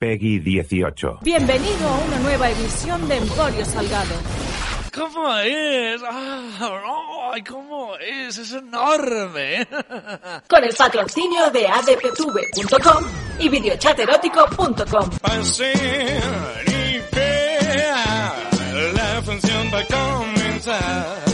Peggy 18. Bienvenido a una nueva edición de Emporio Salgado. ¿Cómo es? Ah, ¡Ay, cómo es! ¡Es enorme! Con el patrocinio de adptv.com y videochaterótico.com. la función va a comenzar.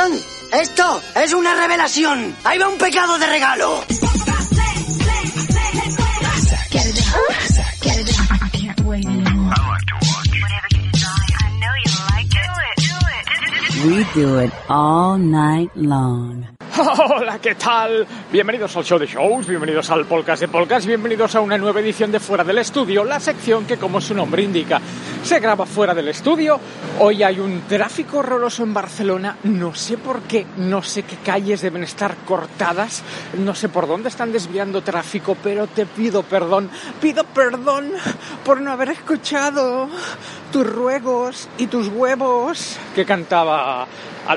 ¡Atención! ¡Esto es una revelación! ¡Ahí va un pecado de regalo! We do it all night long. Hola, ¿qué tal? Bienvenidos al show de shows, bienvenidos al podcast de podcast, bienvenidos a una nueva edición de Fuera del Estudio, la sección que, como su nombre indica, se graba fuera del estudio. Hoy hay un tráfico horroroso en Barcelona, no sé por qué, no sé qué calles deben estar cortadas, no sé por dónde están desviando tráfico, pero te pido perdón, pido perdón por no haber escuchado tus ruegos y tus huevos que cantaba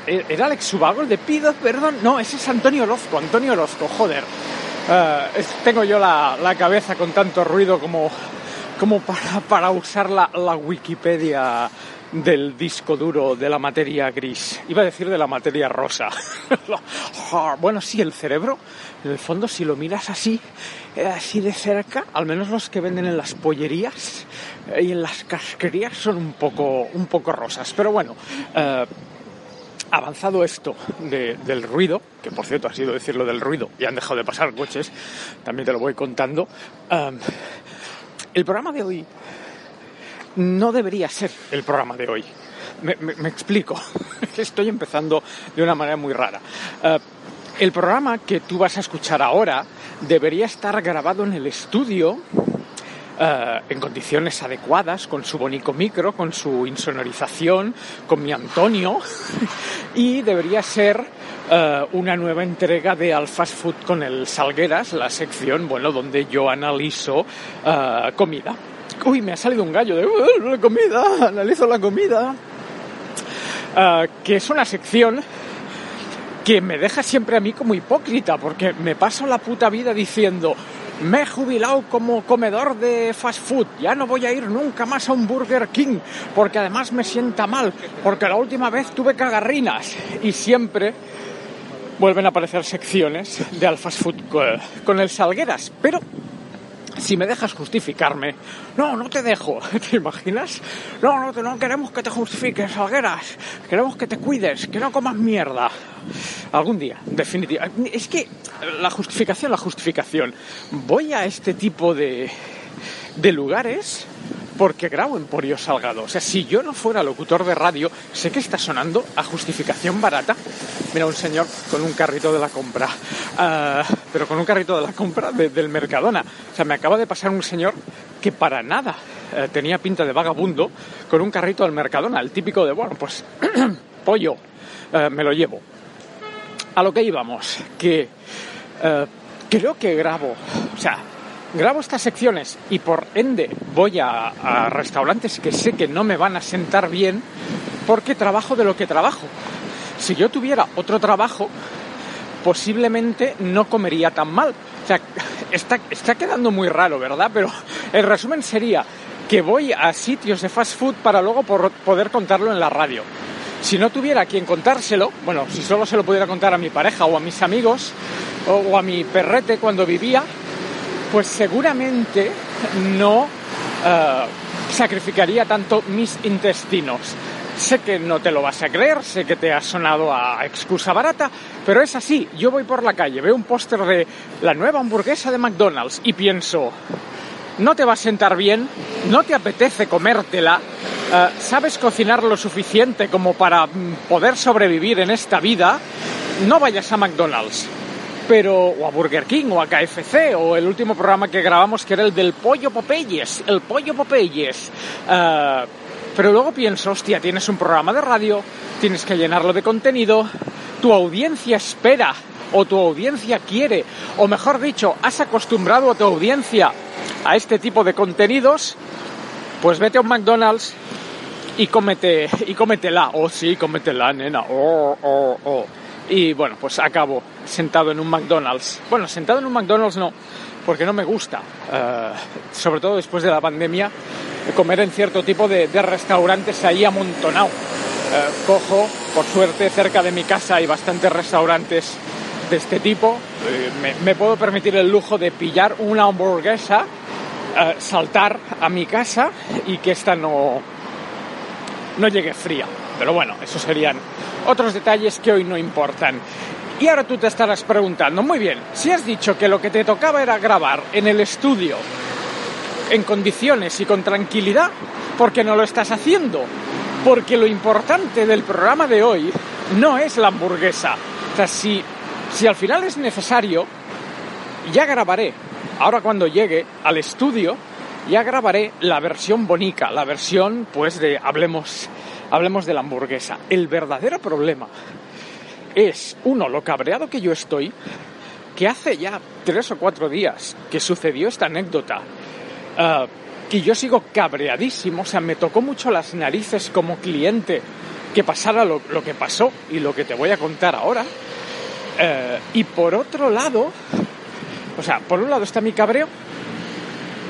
¿Era Alex Subago el de Pido Perdón? No, ese es Antonio Orozco, Antonio Orozco, joder. Eh, tengo yo la, cabeza con tanto ruido como, como para, para usar la, Wikipedia del disco duro de la materia gris. Iba a decir de la materia rosa. bueno, sí, el cerebro, en el fondo, si lo miras así, eh, así de cerca, al menos los que venden en las pollerías eh, y en las casquerías son un poco, un poco rosas. Pero bueno, avanzado esto del ruido, que por cierto ha sido decirlo del ruido y han dejado de pasar coches, también te lo voy contando, el programa de hoy no debería ser el programa de hoy. Me, explico, estoy empezando de una manera muy rara. Ah, el programa que tú vas a escuchar ahora debería estar grabado en el estudio eh, en condiciones adecuadas, con su bonito micro, con su insonorización, con mi Antonio, y debería ser eh, una nueva entrega de Al Fast Food con el Salgueras, la sección, bueno, donde yo analizo eh, comida. Uy, me ha salido un gallo de la comida, analizo la comida. que es una sección que me deja siempre a mí como hipócrita, porque me paso la puta vida diciendo, me he jubilado como comedor de fast food, ya no voy a ir nunca más a un Burger King, porque además me sienta mal, porque la última vez tuve cagarrinas y siempre vuelven a aparecer secciones de al fast food con el Salgueras, pero si me dejas justificarme, no, no te dejo, ¿te imaginas? No, no, no queremos que te justifiques, Salgueras, queremos que te cuides, que no comas mierda. Algún día, definitivamente. Es que la justificación, la justificación. Voy a este tipo de, de lugares porque grabo en Porio Salgado. O sea, si yo no fuera locutor de radio, sé que está sonando a justificación barata. Mira, un señor con un carrito de la compra. Ah, pero con un carrito de la compra del Mercadona. O sea, me acaba de pasar un señor que para nada eh, tenía pinta de vagabundo con un carrito del Mercadona. El típico de, bueno, pues pollo, eh, me lo llevo. A lo que íbamos, que eh, creo que grabo, o sea, grabo estas secciones y por ende voy a, restaurantes que sé que no me van a sentar bien porque trabajo de lo que trabajo. Si yo tuviera otro trabajo, posiblemente no comería tan mal. O sea, está, está quedando muy raro, ¿verdad? Pero el resumen sería que voy a sitios de fast food para luego poder contarlo en la radio. Si no tuviera quien contárselo, bueno, si solo se lo pudiera contar a mi pareja o a mis amigos o a mi perrete cuando vivía, pues seguramente no eh, sacrificaría tanto mis intestinos. Sé que no te lo vas a creer, sé que te ha sonado a excusa barata, pero es así. Yo voy por la calle, veo un póster de la nueva hamburguesa de McDonald's y pienso, no te va a sentar bien, no te apetece comértela, eh, sabes cocinar lo suficiente como para mm, poder sobrevivir en esta vida, no vayas a McDonald's pero o a Burger King o a KFC o el último programa que grabamos que era el del pollo Popeyes, el pollo Popeyes. Uh, pero luego pienso, hostia, tienes un programa de radio, tienes que llenarlo de contenido, tu audiencia espera o tu audiencia quiere, o mejor dicho, has acostumbrado a tu audiencia a este tipo de contenidos pues vete a un McDonald's y cómete, y cómetela. Oh, sí, cómetela, nena. Oh, oh, oh. Y bueno, pues acabo sentado en un McDonald's. Bueno, sentado en un McDonald's no, porque no me gusta. Eh, sobre todo después de la pandemia, comer en cierto tipo de, de restaurantes ahí amontonado. Eh, cojo, por suerte, cerca de mi casa hay bastantes restaurantes de este tipo. Eh, me, me puedo permitir el lujo de pillar una hamburguesa, eh, saltar a mi casa y que esta no, no llegue fría. Pero bueno, esos serían otros detalles que hoy no importan. Y ahora tú te estarás preguntando, muy bien, si has dicho que lo que te tocaba era grabar en el estudio en condiciones y con tranquilidad, ¿por qué no lo estás haciendo? Porque lo importante del programa de hoy no es la hamburguesa. O sea, si, si al final es necesario, ya grabaré. Ahora cuando llegue al estudio, ya grabaré la versión bonica, la versión pues de hablemos, hablemos de la hamburguesa. El verdadero problema es, uno, lo cabreado que yo estoy, que hace ya tres o cuatro días que sucedió esta anécdota, uh, y yo sigo cabreadísimo, o sea, me tocó mucho las narices como cliente que pasara lo, que pasó y lo que te voy a contar ahora. Uh, y por otro lado, o sea, por un lado está mi cabreo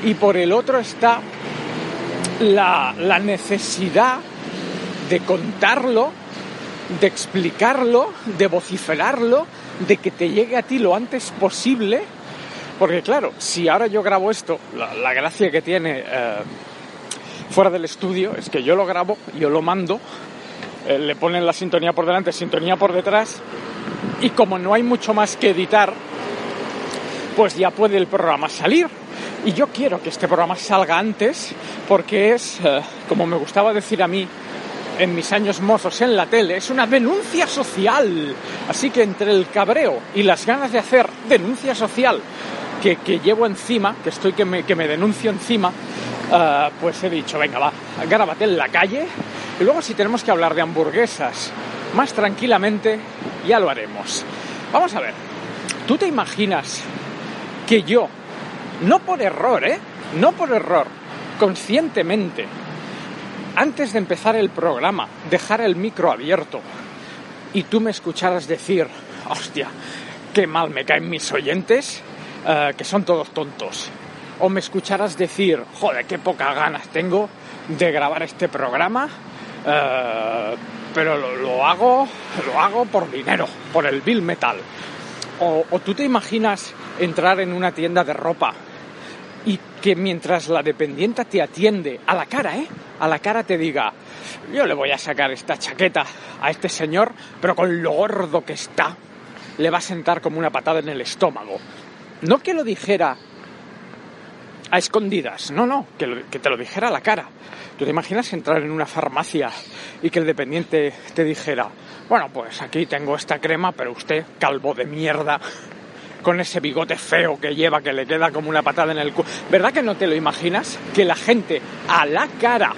y por el otro está la, necesidad de contarlo de explicarlo, de vociferarlo, de que te llegue a ti lo antes posible. Porque claro, si ahora yo grabo esto, la, la gracia que tiene eh, fuera del estudio es que yo lo grabo, yo lo mando, eh, le ponen la sintonía por delante, sintonía por detrás, y como no hay mucho más que editar, pues ya puede el programa salir. Y yo quiero que este programa salga antes porque es, eh, como me gustaba decir a mí, en mis años mozos en la tele es una denuncia social. Así que entre el cabreo y las ganas de hacer denuncia social que, que llevo encima, que estoy que me, que me denuncio encima, uh, pues he dicho, venga, va, grábate en la calle y luego si tenemos que hablar de hamburguesas más tranquilamente, ya lo haremos. Vamos a ver, ¿tú te imaginas que yo, no por error, ¿eh? No por error, conscientemente, antes de empezar el programa, dejar el micro abierto y tú me escucharas decir, hostia, qué mal me caen mis oyentes, uh, que son todos tontos. O me escucharas decir, joder, qué pocas ganas tengo de grabar este programa, uh, pero lo, hago, lo hago por dinero, por el bill metal. O tú te imaginas entrar en una tienda de ropa y que mientras la dependienta te atiende a la cara, ¿eh? A la cara te diga, yo le voy a sacar esta chaqueta a este señor, pero con lo gordo que está, le va a sentar como una patada en el estómago. No que lo dijera a escondidas, no, no, que, que te lo dijera a la cara. ¿Tú te imaginas entrar en una farmacia y que el dependiente te dijera, bueno, pues aquí tengo esta crema, pero usted, calvo de mierda, con ese bigote feo que lleva, que le queda como una patada en el culo. ¿Verdad que no te lo imaginas? Que la gente a la cara,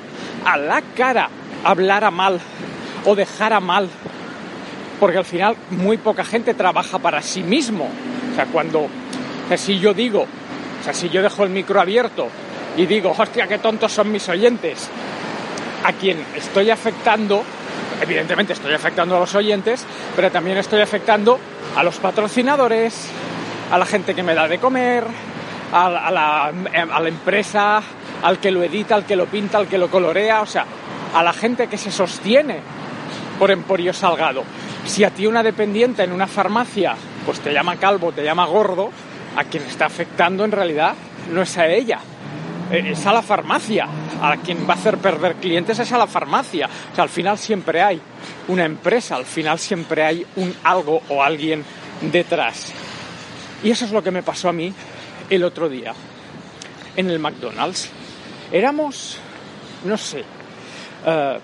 a la cara, hablara mal o dejara mal. Porque al final muy poca gente trabaja para sí mismo. O sea, cuando, o sea, si yo digo, o sea, si yo dejo el micro abierto y digo, hostia, qué tontos son mis oyentes, a quien estoy afectando, evidentemente estoy afectando a los oyentes, pero también estoy afectando a los patrocinadores, a la gente que me da de comer, a, la, a, la, empresa, al que lo edita, al que lo pinta, al que lo colorea, o sea, a la gente que se sostiene por Emporio Salgado. Si a ti una dependiente en una farmacia pues te llama calvo, te llama gordo, a quien está afectando en realidad no es a ella, es a la farmacia. A quien va a hacer perder clientes es a la farmacia. O sea, al final siempre hay una empresa, al final siempre hay un algo o alguien detrás. Y eso es lo que me pasó a mí el otro día en el McDonald's. Éramos, no sé, uh,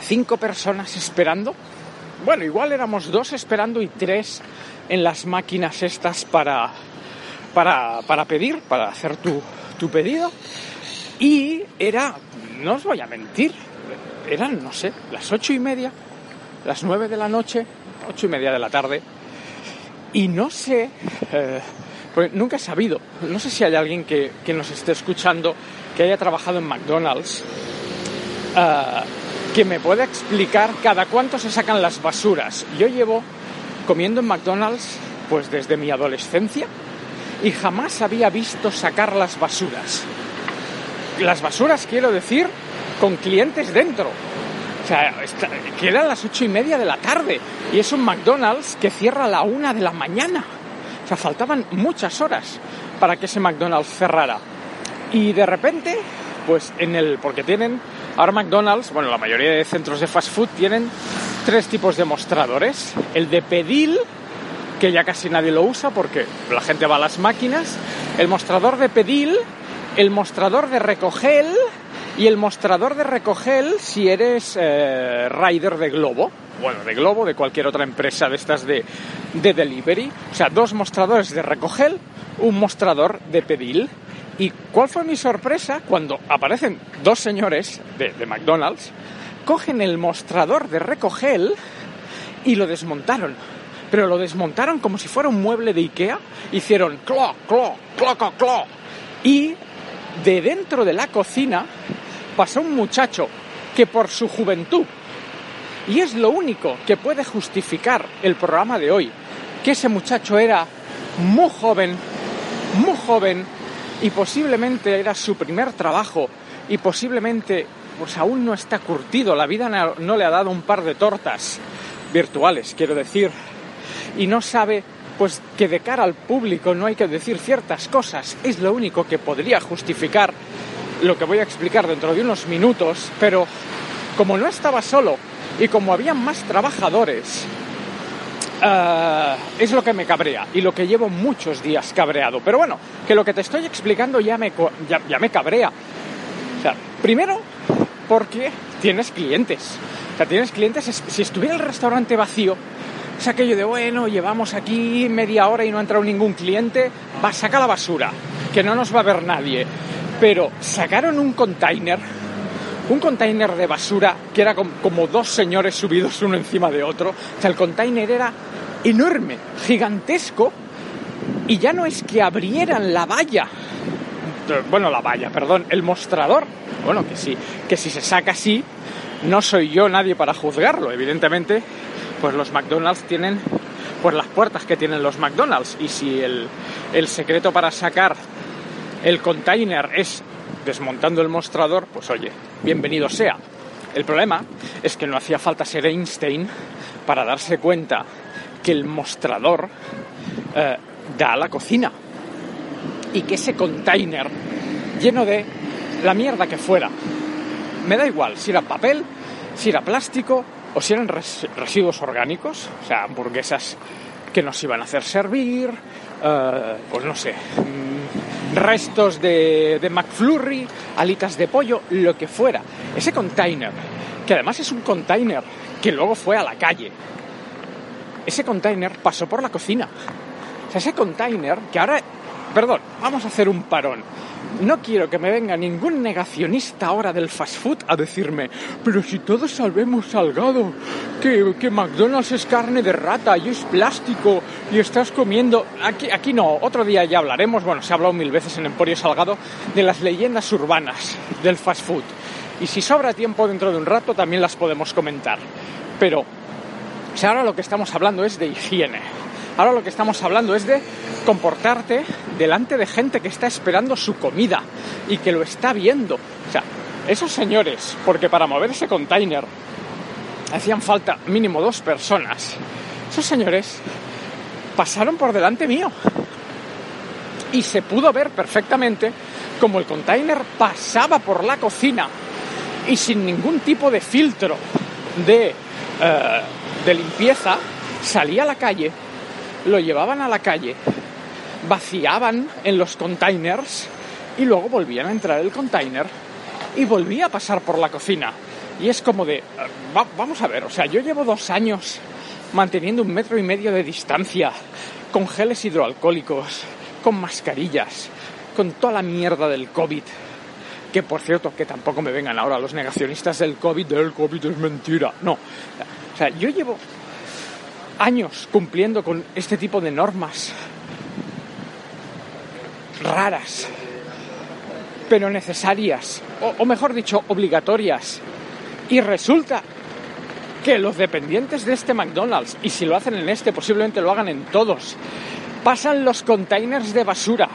cinco personas esperando. Bueno, igual éramos dos esperando y tres en las máquinas estas para, para, para pedir, para hacer tu, tu pedido. Y era, no os voy a mentir, eran, no sé, las ocho y media, las nueve de la noche, ocho y media de la tarde, y no sé, eh, Pues nunca he sabido. No sé si hay alguien que, nos esté escuchando que haya trabajado en McDonald's ah, que me pueda explicar cada cuánto se sacan las basuras. Yo llevo comiendo en McDonald's pues desde mi adolescencia y jamás había visto sacar las basuras. Las basuras quiero decir con clientes dentro. O sea, está- quedan las ocho y media de la tarde y es un McDonald's que cierra a la una de la mañana. O sea, faltaban muchas horas para que ese McDonald's cerrara. Y de repente, pues en el. Porque tienen. Ahora McDonald's, bueno, la mayoría de centros de fast food tienen tres tipos de mostradores. El de pedil, que ya casi nadie lo usa porque la gente va a las máquinas. El mostrador de pedil, el mostrador de recoger y el mostrador de recoger si eres eh, rider de Globo. Bueno, de Globo, de cualquier otra empresa de estas de, de delivery. O sea, dos mostradores de recoger, un mostrador de pedil. ¿Y cuál fue mi sorpresa cuando aparecen dos señores de, de McDonald's, cogen el mostrador de recoger y lo desmontaron? Pero lo desmontaron como si fuera un mueble de Ikea. Hicieron clo, clo, clo, clo, clo. Y de dentro de la cocina pasó un muchacho que por su juventud, y es lo único que puede justificar el programa de hoy, que ese muchacho era muy joven, muy joven, y posiblemente era su primer trabajo, y posiblemente pues aún no está curtido, la vida no le ha dado un par de tortas virtuales, quiero decir, y no sabe pues que de cara al público no hay que decir ciertas cosas. Es lo único que podría justificar lo que voy a explicar dentro de unos minutos, pero como no estaba solo y como había más trabajadores, eh, es lo que me cabrea y lo que llevo muchos días cabreado. Pero bueno, que lo que te estoy explicando ya me, ya, me cabrea. Primero porque tienes clientes. O sea, tienes clientes, es- si estuviera el restaurante vacío, es aquello de, bueno, llevamos aquí media hora y no ha entrado ningún cliente, va, saca la basura, que no nos va a ver nadie. Pero sacaron un container, un container de basura que era com- como dos señores subidos uno encima de otro. O sea, el container era enorme, gigantesco, y ya no es que abrieran la valla, bueno, la valla, perdón, el mostrador, bueno, que sí, que si se saca así, no soy yo nadie para juzgarlo, evidentemente, pues los McDonald's tienen pues las puertas que tienen los McDonald's y si el, el secreto para sacar el container es desmontando el mostrador, pues oye, bienvenido sea. El problema es que no hacía falta ser Einstein para darse cuenta que el mostrador eh, da a la cocina y que ese container lleno de la mierda que fuera, me da igual si era papel, si era plástico o si eran res- residuos orgánicos, o sea, hamburguesas que nos iban a hacer servir, eh, pues no sé, mm, restos de, de McFlurry, alitas de pollo, lo que fuera. Ese container, que además es un container que luego fue a la calle, ese container pasó por la cocina. O sea, ese container que ahora... Perdón, vamos a hacer un parón. No quiero que me venga ningún negacionista ahora del fast food a decirme, pero si todos sabemos salgado, que, que McDonald's es carne de rata y es plástico y estás comiendo... Aquí, aquí no, otro día ya hablaremos, bueno, se ha hablado mil veces en Emporio Salgado, de las leyendas urbanas del fast food. Y si sobra tiempo dentro de un rato también las podemos comentar. Pero sea, ahora lo que estamos hablando es de higiene. Ahora lo que estamos hablando es de comportarte delante de gente que está esperando su comida y que lo está viendo. O sea, esos señores, porque para mover ese container hacían falta mínimo dos personas, esos señores pasaron por delante mío. Y se pudo ver perfectamente como el container pasaba por la cocina y sin ningún tipo de filtro de, eh, de limpieza, salía a la calle, lo llevaban a la calle, vaciaban en los containers y luego volvían a entrar el container y volvía a pasar por la cocina. Y es como de, va- vamos a ver, o sea, yo llevo dos años manteniendo un metro y medio de distancia, con geles hidroalcohólicos, con mascarillas, con toda la mierda del COVID. Que por cierto, que tampoco me vengan ahora los negacionistas del COVID, del COVID es mentira. No. O sea, yo llevo años cumpliendo con este tipo de normas. raras, pero necesarias, o, mejor dicho, obligatorias. Y resulta que los dependientes de este McDonald's, y si lo hacen en este, posiblemente lo hagan en todos, pasan los containers de basura.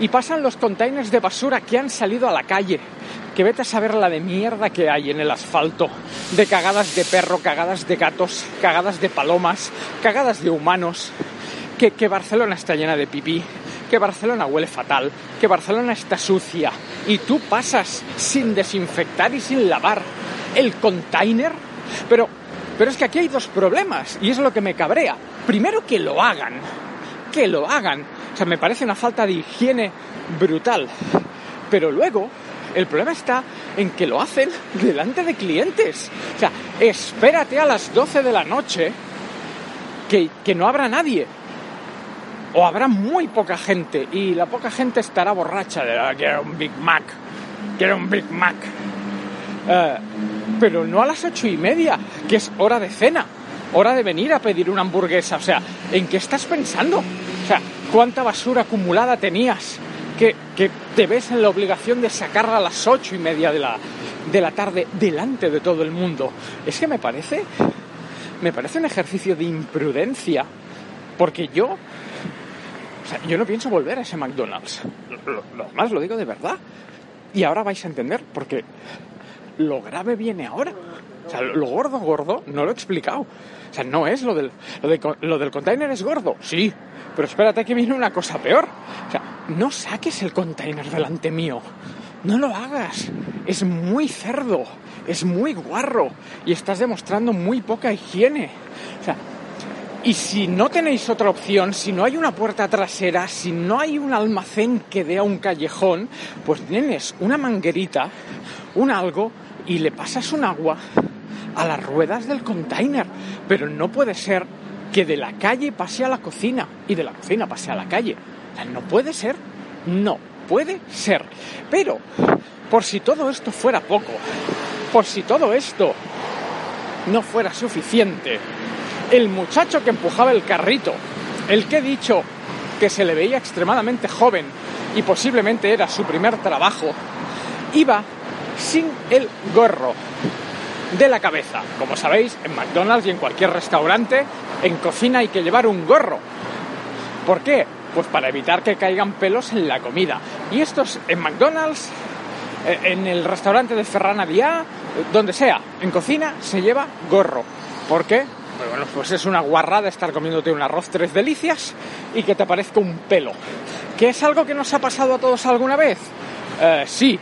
Y pasan los containers de basura que han salido a la calle. Que vete a saber la de mierda que hay en el asfalto. De cagadas de perro, cagadas de gatos, cagadas de palomas, cagadas de humanos. Que, que Barcelona está llena de pipí. Que Barcelona huele fatal. Que Barcelona está sucia. Y tú pasas sin desinfectar y sin lavar el container. Pero, pero es que aquí hay dos problemas. Y es lo que me cabrea. Primero que lo hagan que lo hagan. O sea, me parece una falta de higiene brutal. Pero luego, el problema está en que lo hacen delante de clientes. O sea, espérate a las 12 de la noche que, que no habrá nadie. O habrá muy poca gente. Y la poca gente estará borracha de ah, quiero un Big Mac. Quiero un Big Mac. Eh, pero no a las ocho y media, que es hora de cena hora de venir a pedir una hamburguesa. O sea, ¿en qué estás pensando? O sea, ¿cuánta basura acumulada tenías que, te ves en la obligación de sacarla a las ocho y media de la, de la tarde delante de todo el mundo? Es que me parece, me parece un ejercicio de imprudencia, porque yo, yo no pienso volver a ese McDonald's. Lo más lo digo de verdad. Y ahora vais a entender, porque lo grave viene ahora. Lo gordo, gordo, no lo he explicado. O sea, no es lo del, lo, lo del container es gordo, sí. Pero espérate que viene una cosa peor. O sea, no saques el container delante mío. No lo hagas. Es muy cerdo. Es muy guarro. Y estás demostrando muy poca higiene. O sea, y si no tenéis otra opción, si no hay una puerta trasera, si no hay un almacén que dé a un callejón, pues tienes una manguerita, un algo, y le pasas un agua a las ruedas del container. Pero no puede ser que de la calle pase a la cocina y de la cocina pase a la calle. No puede ser. No puede ser. Pero, por si todo esto fuera poco, por si todo esto no fuera suficiente, el muchacho que empujaba el carrito, el que he dicho que se le veía extremadamente joven y posiblemente era su primer trabajo, iba sin el gorro de la cabeza. Como sabéis, en McDonald's y en cualquier restaurante, en cocina hay que llevar un gorro. ¿Por qué? Pues para evitar que caigan pelos en la comida. Y estos en McDonald's, eh, en el restaurante de Ferrana Diá, donde sea, en cocina se lleva gorro. ¿Por qué? Pues bueno, pues es una guarrada estar comiéndote un arroz tres delicias y que te parezca un pelo. ¿Que es algo que nos ha pasado a todos alguna vez? Eh, sí.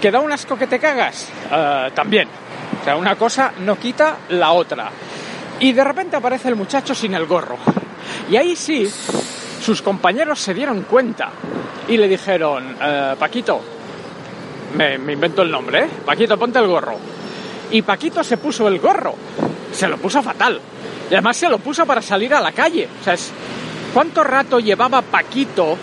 ¿Que da un asco que te cagas? Eh, también. O sea, una cosa no quita la otra. Y de repente aparece el muchacho sin el gorro. Y ahí sí, sus compañeros se dieron cuenta y le dijeron, eh, Paquito, me, me invento el nombre, ¿eh? Paquito, ponte el gorro. Y Paquito se puso el gorro. Se lo puso fatal. Y además se lo puso para salir a la calle. O sea, es... ¿cuánto rato llevaba Paquito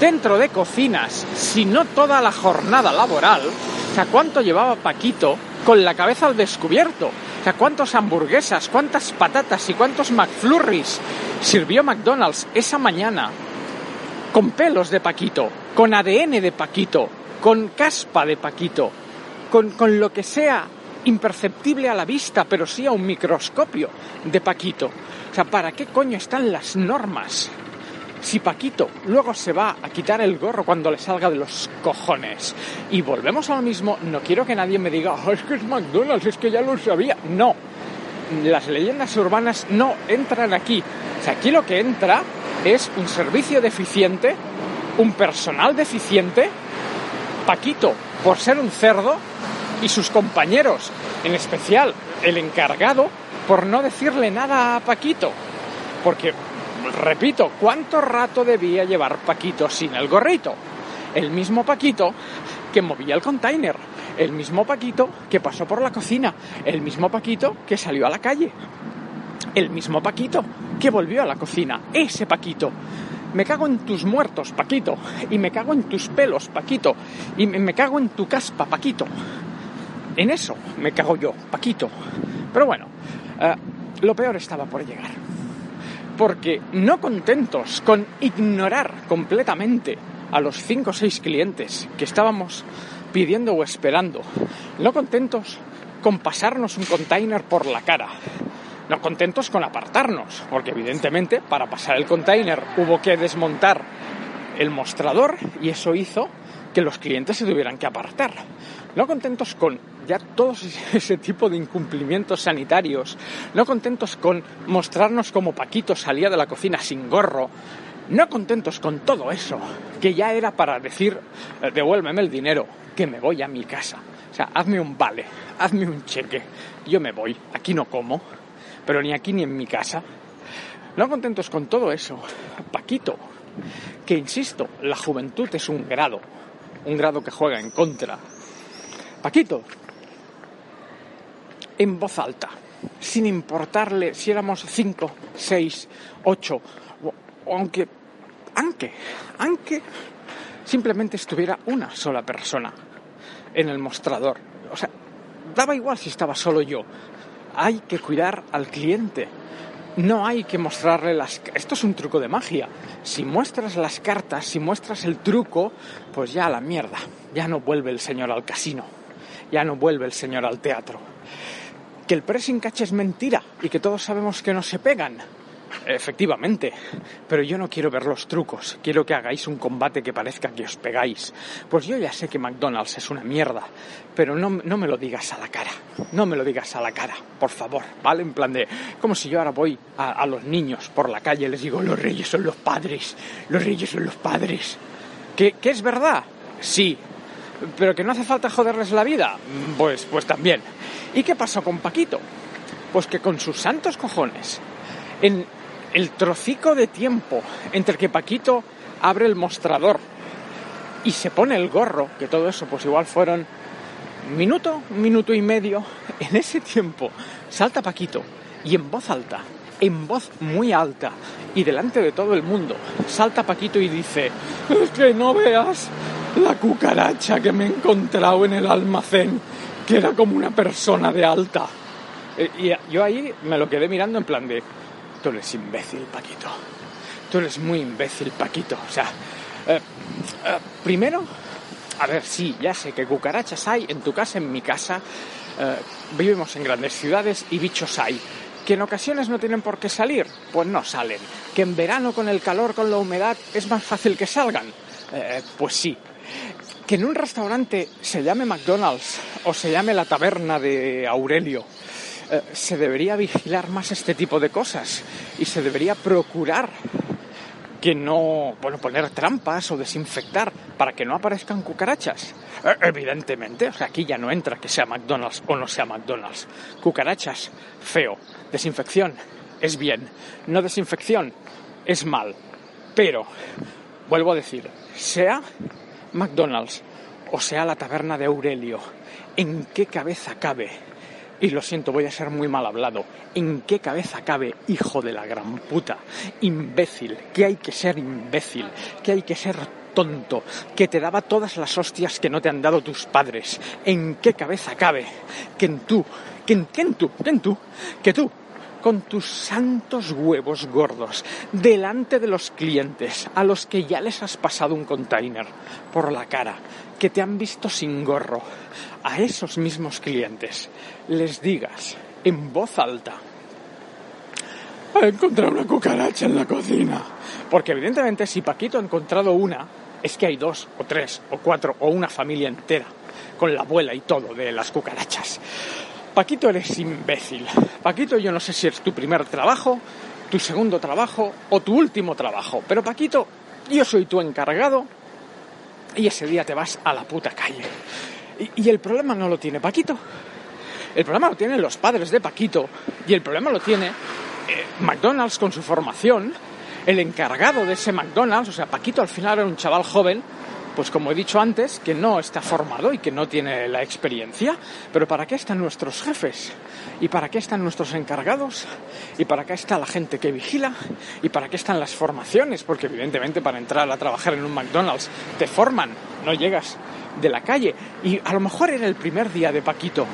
dentro de cocinas, si no toda la jornada laboral? O sea, ¿cuánto llevaba Paquito con la cabeza al descubierto? O sea, ¿cuántas hamburguesas, cuántas patatas y cuántos McFlurries sirvió McDonald's esa mañana con pelos de Paquito, con ADN de Paquito, con caspa de Paquito, con, con lo que sea imperceptible a la vista, pero sí a un microscopio de Paquito. O sea, ¿para qué coño están las normas? Si Paquito luego se va a quitar el gorro cuando le salga de los cojones. Y volvemos a lo mismo, no quiero que nadie me diga, "Oh, es que es McDonald's, es que ya lo sabía. No, las leyendas urbanas no entran aquí. Aquí lo que entra es un servicio deficiente, un personal deficiente, Paquito por ser un cerdo y sus compañeros, en especial el encargado, por no decirle nada a Paquito. Porque, repito, ¿cuánto rato debía llevar Paquito sin el gorrito? El mismo Paquito que movía el container, el mismo Paquito que pasó por la cocina, el mismo Paquito que salió a la calle, el mismo Paquito que volvió a la cocina, ese Paquito. Me cago en tus muertos, Paquito, y me cago en tus pelos, Paquito, y me cago en tu caspa, Paquito. En eso me cago yo, Paquito. Pero bueno, eh, lo peor estaba por llegar. Porque no contentos con ignorar completamente a los cinco o seis clientes que estábamos pidiendo o esperando, no contentos con pasarnos un container por la cara, no contentos con apartarnos, porque evidentemente para pasar el container hubo que desmontar el mostrador y eso hizo que los clientes se tuvieran que apartar. No contentos con ya todos ese tipo de incumplimientos sanitarios, no contentos con mostrarnos como Paquito salía de la cocina sin gorro, no contentos con todo eso, que ya era para decir, eh, devuélveme el dinero, que me voy a mi casa. O sea, hazme un vale, hazme un cheque, yo me voy, aquí no como, pero ni aquí ni en mi casa. No contentos con todo eso, Paquito, que insisto, la juventud es un grado, un grado que juega en contra. Paquito, en voz alta, sin importarle si éramos cinco, seis, ocho, o aunque, aunque, aunque simplemente estuviera una sola persona en el mostrador. O sea, daba igual si estaba solo yo. Hay que cuidar al cliente. No hay que mostrarle las... Esto es un truco de magia. Si muestras las cartas, si muestras el truco, pues ya a la mierda. Ya no vuelve el señor al casino. Ya no vuelve el señor al teatro. Que el pressing catch es mentira y que todos sabemos que no se pegan. Efectivamente, pero yo no quiero ver los trucos, quiero que hagáis un combate que parezca que os pegáis. Pues yo ya sé que McDonald's es una mierda, pero no, no, me lo digas a la cara, no me lo digas a la cara, por favor, ¿vale? En plan de, como si yo ahora voy a, a los niños por la calle y les digo, los reyes son los padres, los reyes son los padres. ¿Que, que es verdad? Sí, pero que no hace falta joderles la vida, pues, pues también. ¿Y qué pasó con Paquito? Pues que con sus santos cojones, en el trocico de tiempo entre que Paquito abre el mostrador y se pone el gorro, que todo eso pues igual fueron minuto, minuto y medio, en ese tiempo salta Paquito y en voz alta, en voz muy alta y delante de todo el mundo, salta Paquito y dice, es que no veas la cucaracha que me he encontrado en el almacén, que era como una persona de alta. Eh, Y yo ahí me lo quedé mirando en plan de, tú eres imbécil, Paquito. Tú eres muy imbécil, Paquito. O sea, eh, eh, primero, a ver, sí, ya sé que cucarachas hay en tu casa, en mi casa. Eh, vivimos en grandes ciudades y bichos hay. Que en ocasiones no tienen por qué salir, pues no salen. Que en verano con el calor, con la humedad, es más fácil que salgan, Eh, pues sí. Que en un restaurante se llame McDonald's o se llame la taberna de Aurelio, eh, se debería vigilar más este tipo de cosas y se debería procurar que no, bueno, poner trampas o desinfectar para que no aparezcan cucarachas. Eh, Evidentemente, aquí ya no entra que sea McDonald's o no sea McDonald's. Cucarachas, feo. Desinfección, es bien. No desinfección, es mal. Pero, vuelvo a decir, sea McDonald's o sea la taberna de Aurelio, ¿en qué cabeza cabe? Y lo siento, voy a ser muy mal hablado. ¿En qué cabeza cabe, hijo de la gran puta? Imbécil, que hay que ser imbécil, que hay que ser tonto, que te daba todas las hostias que no te han dado tus padres. ¿En qué cabeza cabe que en tú, que en, que en tú, que en tú, que tú, con tus santos huevos gordos, delante de los clientes, a los que ya les has pasado un container por la cara, que te han visto sin gorro, a esos mismos clientes les digas en voz alta, he encontrado una cucaracha en la cocina. Porque evidentemente si Paquito ha encontrado una, es que hay dos o tres o cuatro o una familia entera, con la abuela y todo de las cucarachas. Paquito eres imbécil. Paquito yo no sé si es tu primer trabajo, tu segundo trabajo o tu último trabajo. Pero Paquito, yo soy tu encargado y ese día te vas a la puta calle. Y, el problema no lo tiene Paquito. El problema lo tienen los padres de Paquito y el problema lo tiene eh, McDonald's con su formación, el encargado de ese McDonald's, o sea, Paquito al final era un chaval joven, pues como he dicho antes, que no está formado y que no tiene la experiencia, pero ¿para qué están nuestros jefes? ¿Y para qué están nuestros encargados? ¿Y para qué está la gente que vigila? ¿Y para qué están las formaciones? Porque evidentemente para entrar a trabajar en un McDonald's te forman, no llegas de la calle. Y a lo mejor era el primer día de Paquito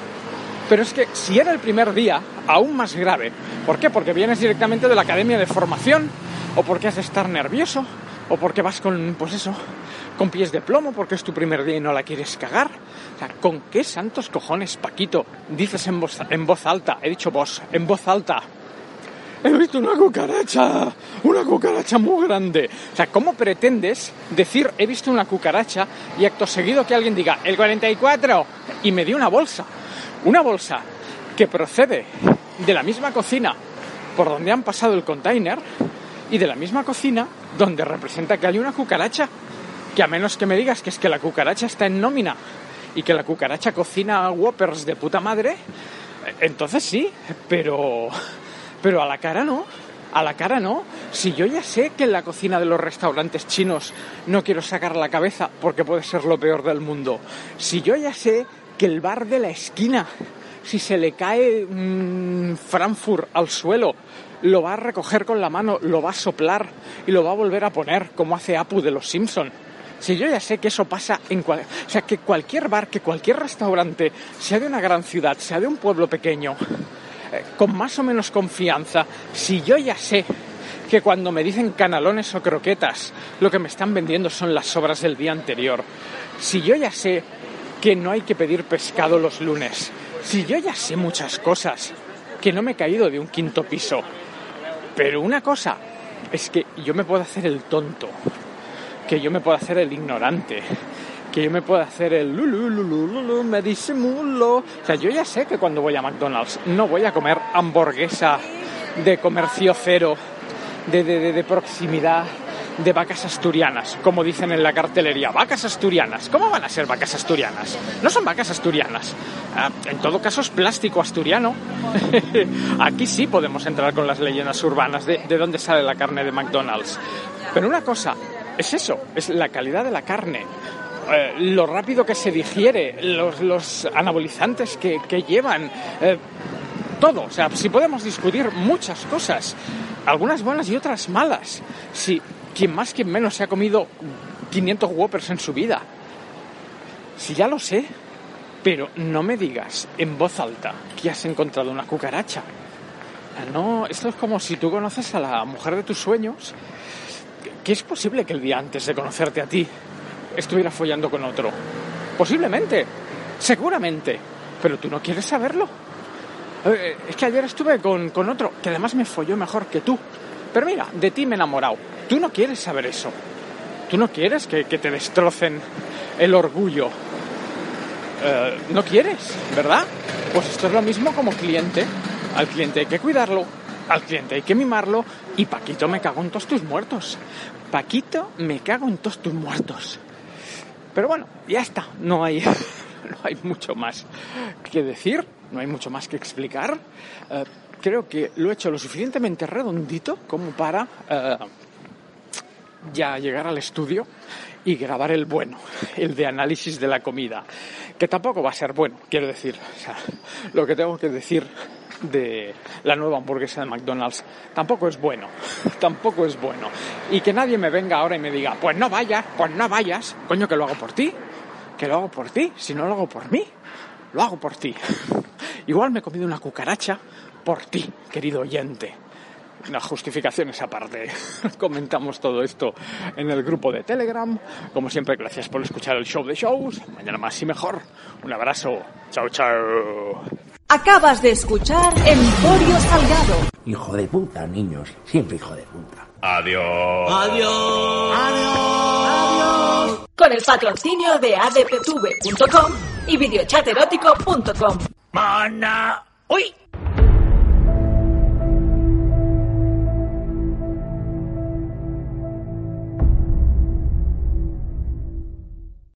Pero es que si era el primer día, aún más grave. ¿Por qué? Porque vienes directamente de la academia de formación, o porque has de estar nervioso, o porque vas con, pues eso, con pies de plomo, porque es tu primer día y no la quieres cagar. O sea, ¿con qué santos cojones, Paquito, dices en voz, en voz alta? He dicho vos, en voz alta. He visto una cucaracha, una cucaracha muy grande. O sea, ¿cómo pretendes decir he visto una cucaracha y acto seguido que alguien diga el 44 y me dio una bolsa? Una bolsa que procede de la misma cocina por donde han pasado el container y de la misma cocina donde representa que hay una cucaracha. Que a menos que me digas que es que la cucaracha está en nómina y que la cucaracha cocina whoppers de puta madre, entonces sí, pero pero a la cara no. A la cara no. Si yo ya sé que en la cocina de los restaurantes chinos no quiero sacar la cabeza porque puede ser lo peor del mundo. Si yo ya sé que el bar de la esquina, si se le cae Frankfurt al suelo, lo va a recoger con la mano, lo va a soplar y lo va a volver a poner como hace Apu de los Simpson. Si yo ya sé que eso pasa en cual... O sea, que cualquier bar, que cualquier restaurante, sea de una gran ciudad, sea de un pueblo pequeño, eh, con más o menos confianza, si yo ya sé que cuando me dicen canalones o croquetas, lo que me están vendiendo son las sobras del día anterior, si yo ya sé que no hay que pedir pescado los lunes, si yo ya sé muchas cosas, que no me he caído de un quinto piso, pero una cosa es que yo me puedo hacer el tonto, que yo me puedo hacer el ignorante, que yo me puedo hacer el lulu, lulu, lulu, me disimulo. O sea, yo ya sé que cuando voy a McDonald's no voy a comer hamburguesa de comercio cero, de, de, de, de proximidad, de vacas asturianas, como dicen en la cartelería. Vacas asturianas. ¿Cómo van a ser vacas asturianas? No son vacas asturianas. Ah, en todo caso es plástico asturiano. Aquí sí podemos entrar con las leyendas urbanas de, de dónde sale la carne de McDonald's. Pero una cosa, es eso, es la calidad de la carne. Eh, lo rápido que se digiere, los, anabolizantes que, que llevan, eh, todo. O sea, si podemos discutir muchas cosas, algunas buenas y otras malas. Si quien más, quien menos se ha comido 500 Whoppers en su vida. Si ya lo sé, pero no me digas en voz alta que has encontrado una cucaracha. No, esto es como si tú conoces a la mujer de tus sueños, que es posible que el día antes de conocerte a ti estuviera follando con otro. Posiblemente, seguramente, pero tú no quieres saberlo. Eh, Es que ayer estuve con, con otro que además me folló mejor que tú. Pero mira, de ti me he enamorado. Tú no quieres saber eso. Tú no quieres que, que te destrocen el orgullo. Eh, no quieres, ¿verdad? Pues esto es lo mismo como cliente. Al cliente hay que cuidarlo, al cliente hay que mimarlo y Paquito me cago en todos tus muertos. Paquito me cago en todos tus muertos. Pero bueno, ya está, no hay, no hay mucho más que decir, no hay mucho más que explicar. Eh, creo que lo he hecho lo suficientemente redondito como para eh, ya llegar al estudio y grabar el bueno, el de análisis de la comida, que tampoco va a ser bueno, quiero decir, o sea, lo que tengo que decir de la nueva hamburguesa de McDonald's tampoco es bueno, tampoco es bueno. Y que nadie me venga ahora y me diga, pues no vayas, pues no vayas, coño que lo hago por ti, que lo hago por ti, si no lo hago por mí, lo hago por ti. Igual me he comido una cucaracha por ti, querido oyente. Las justificaciones aparte. Comentamos todo esto en el grupo de Telegram. Como siempre, gracias por escuchar el show de shows. Mañana más y mejor. Un abrazo. Chao, chao. Acabas de escuchar Emporio Salgado. Hijo de puta, niños. Siempre hijo de puta. Adiós. Con el patrocinio de adptv.com y videochaterótico.com. Mana. Uy.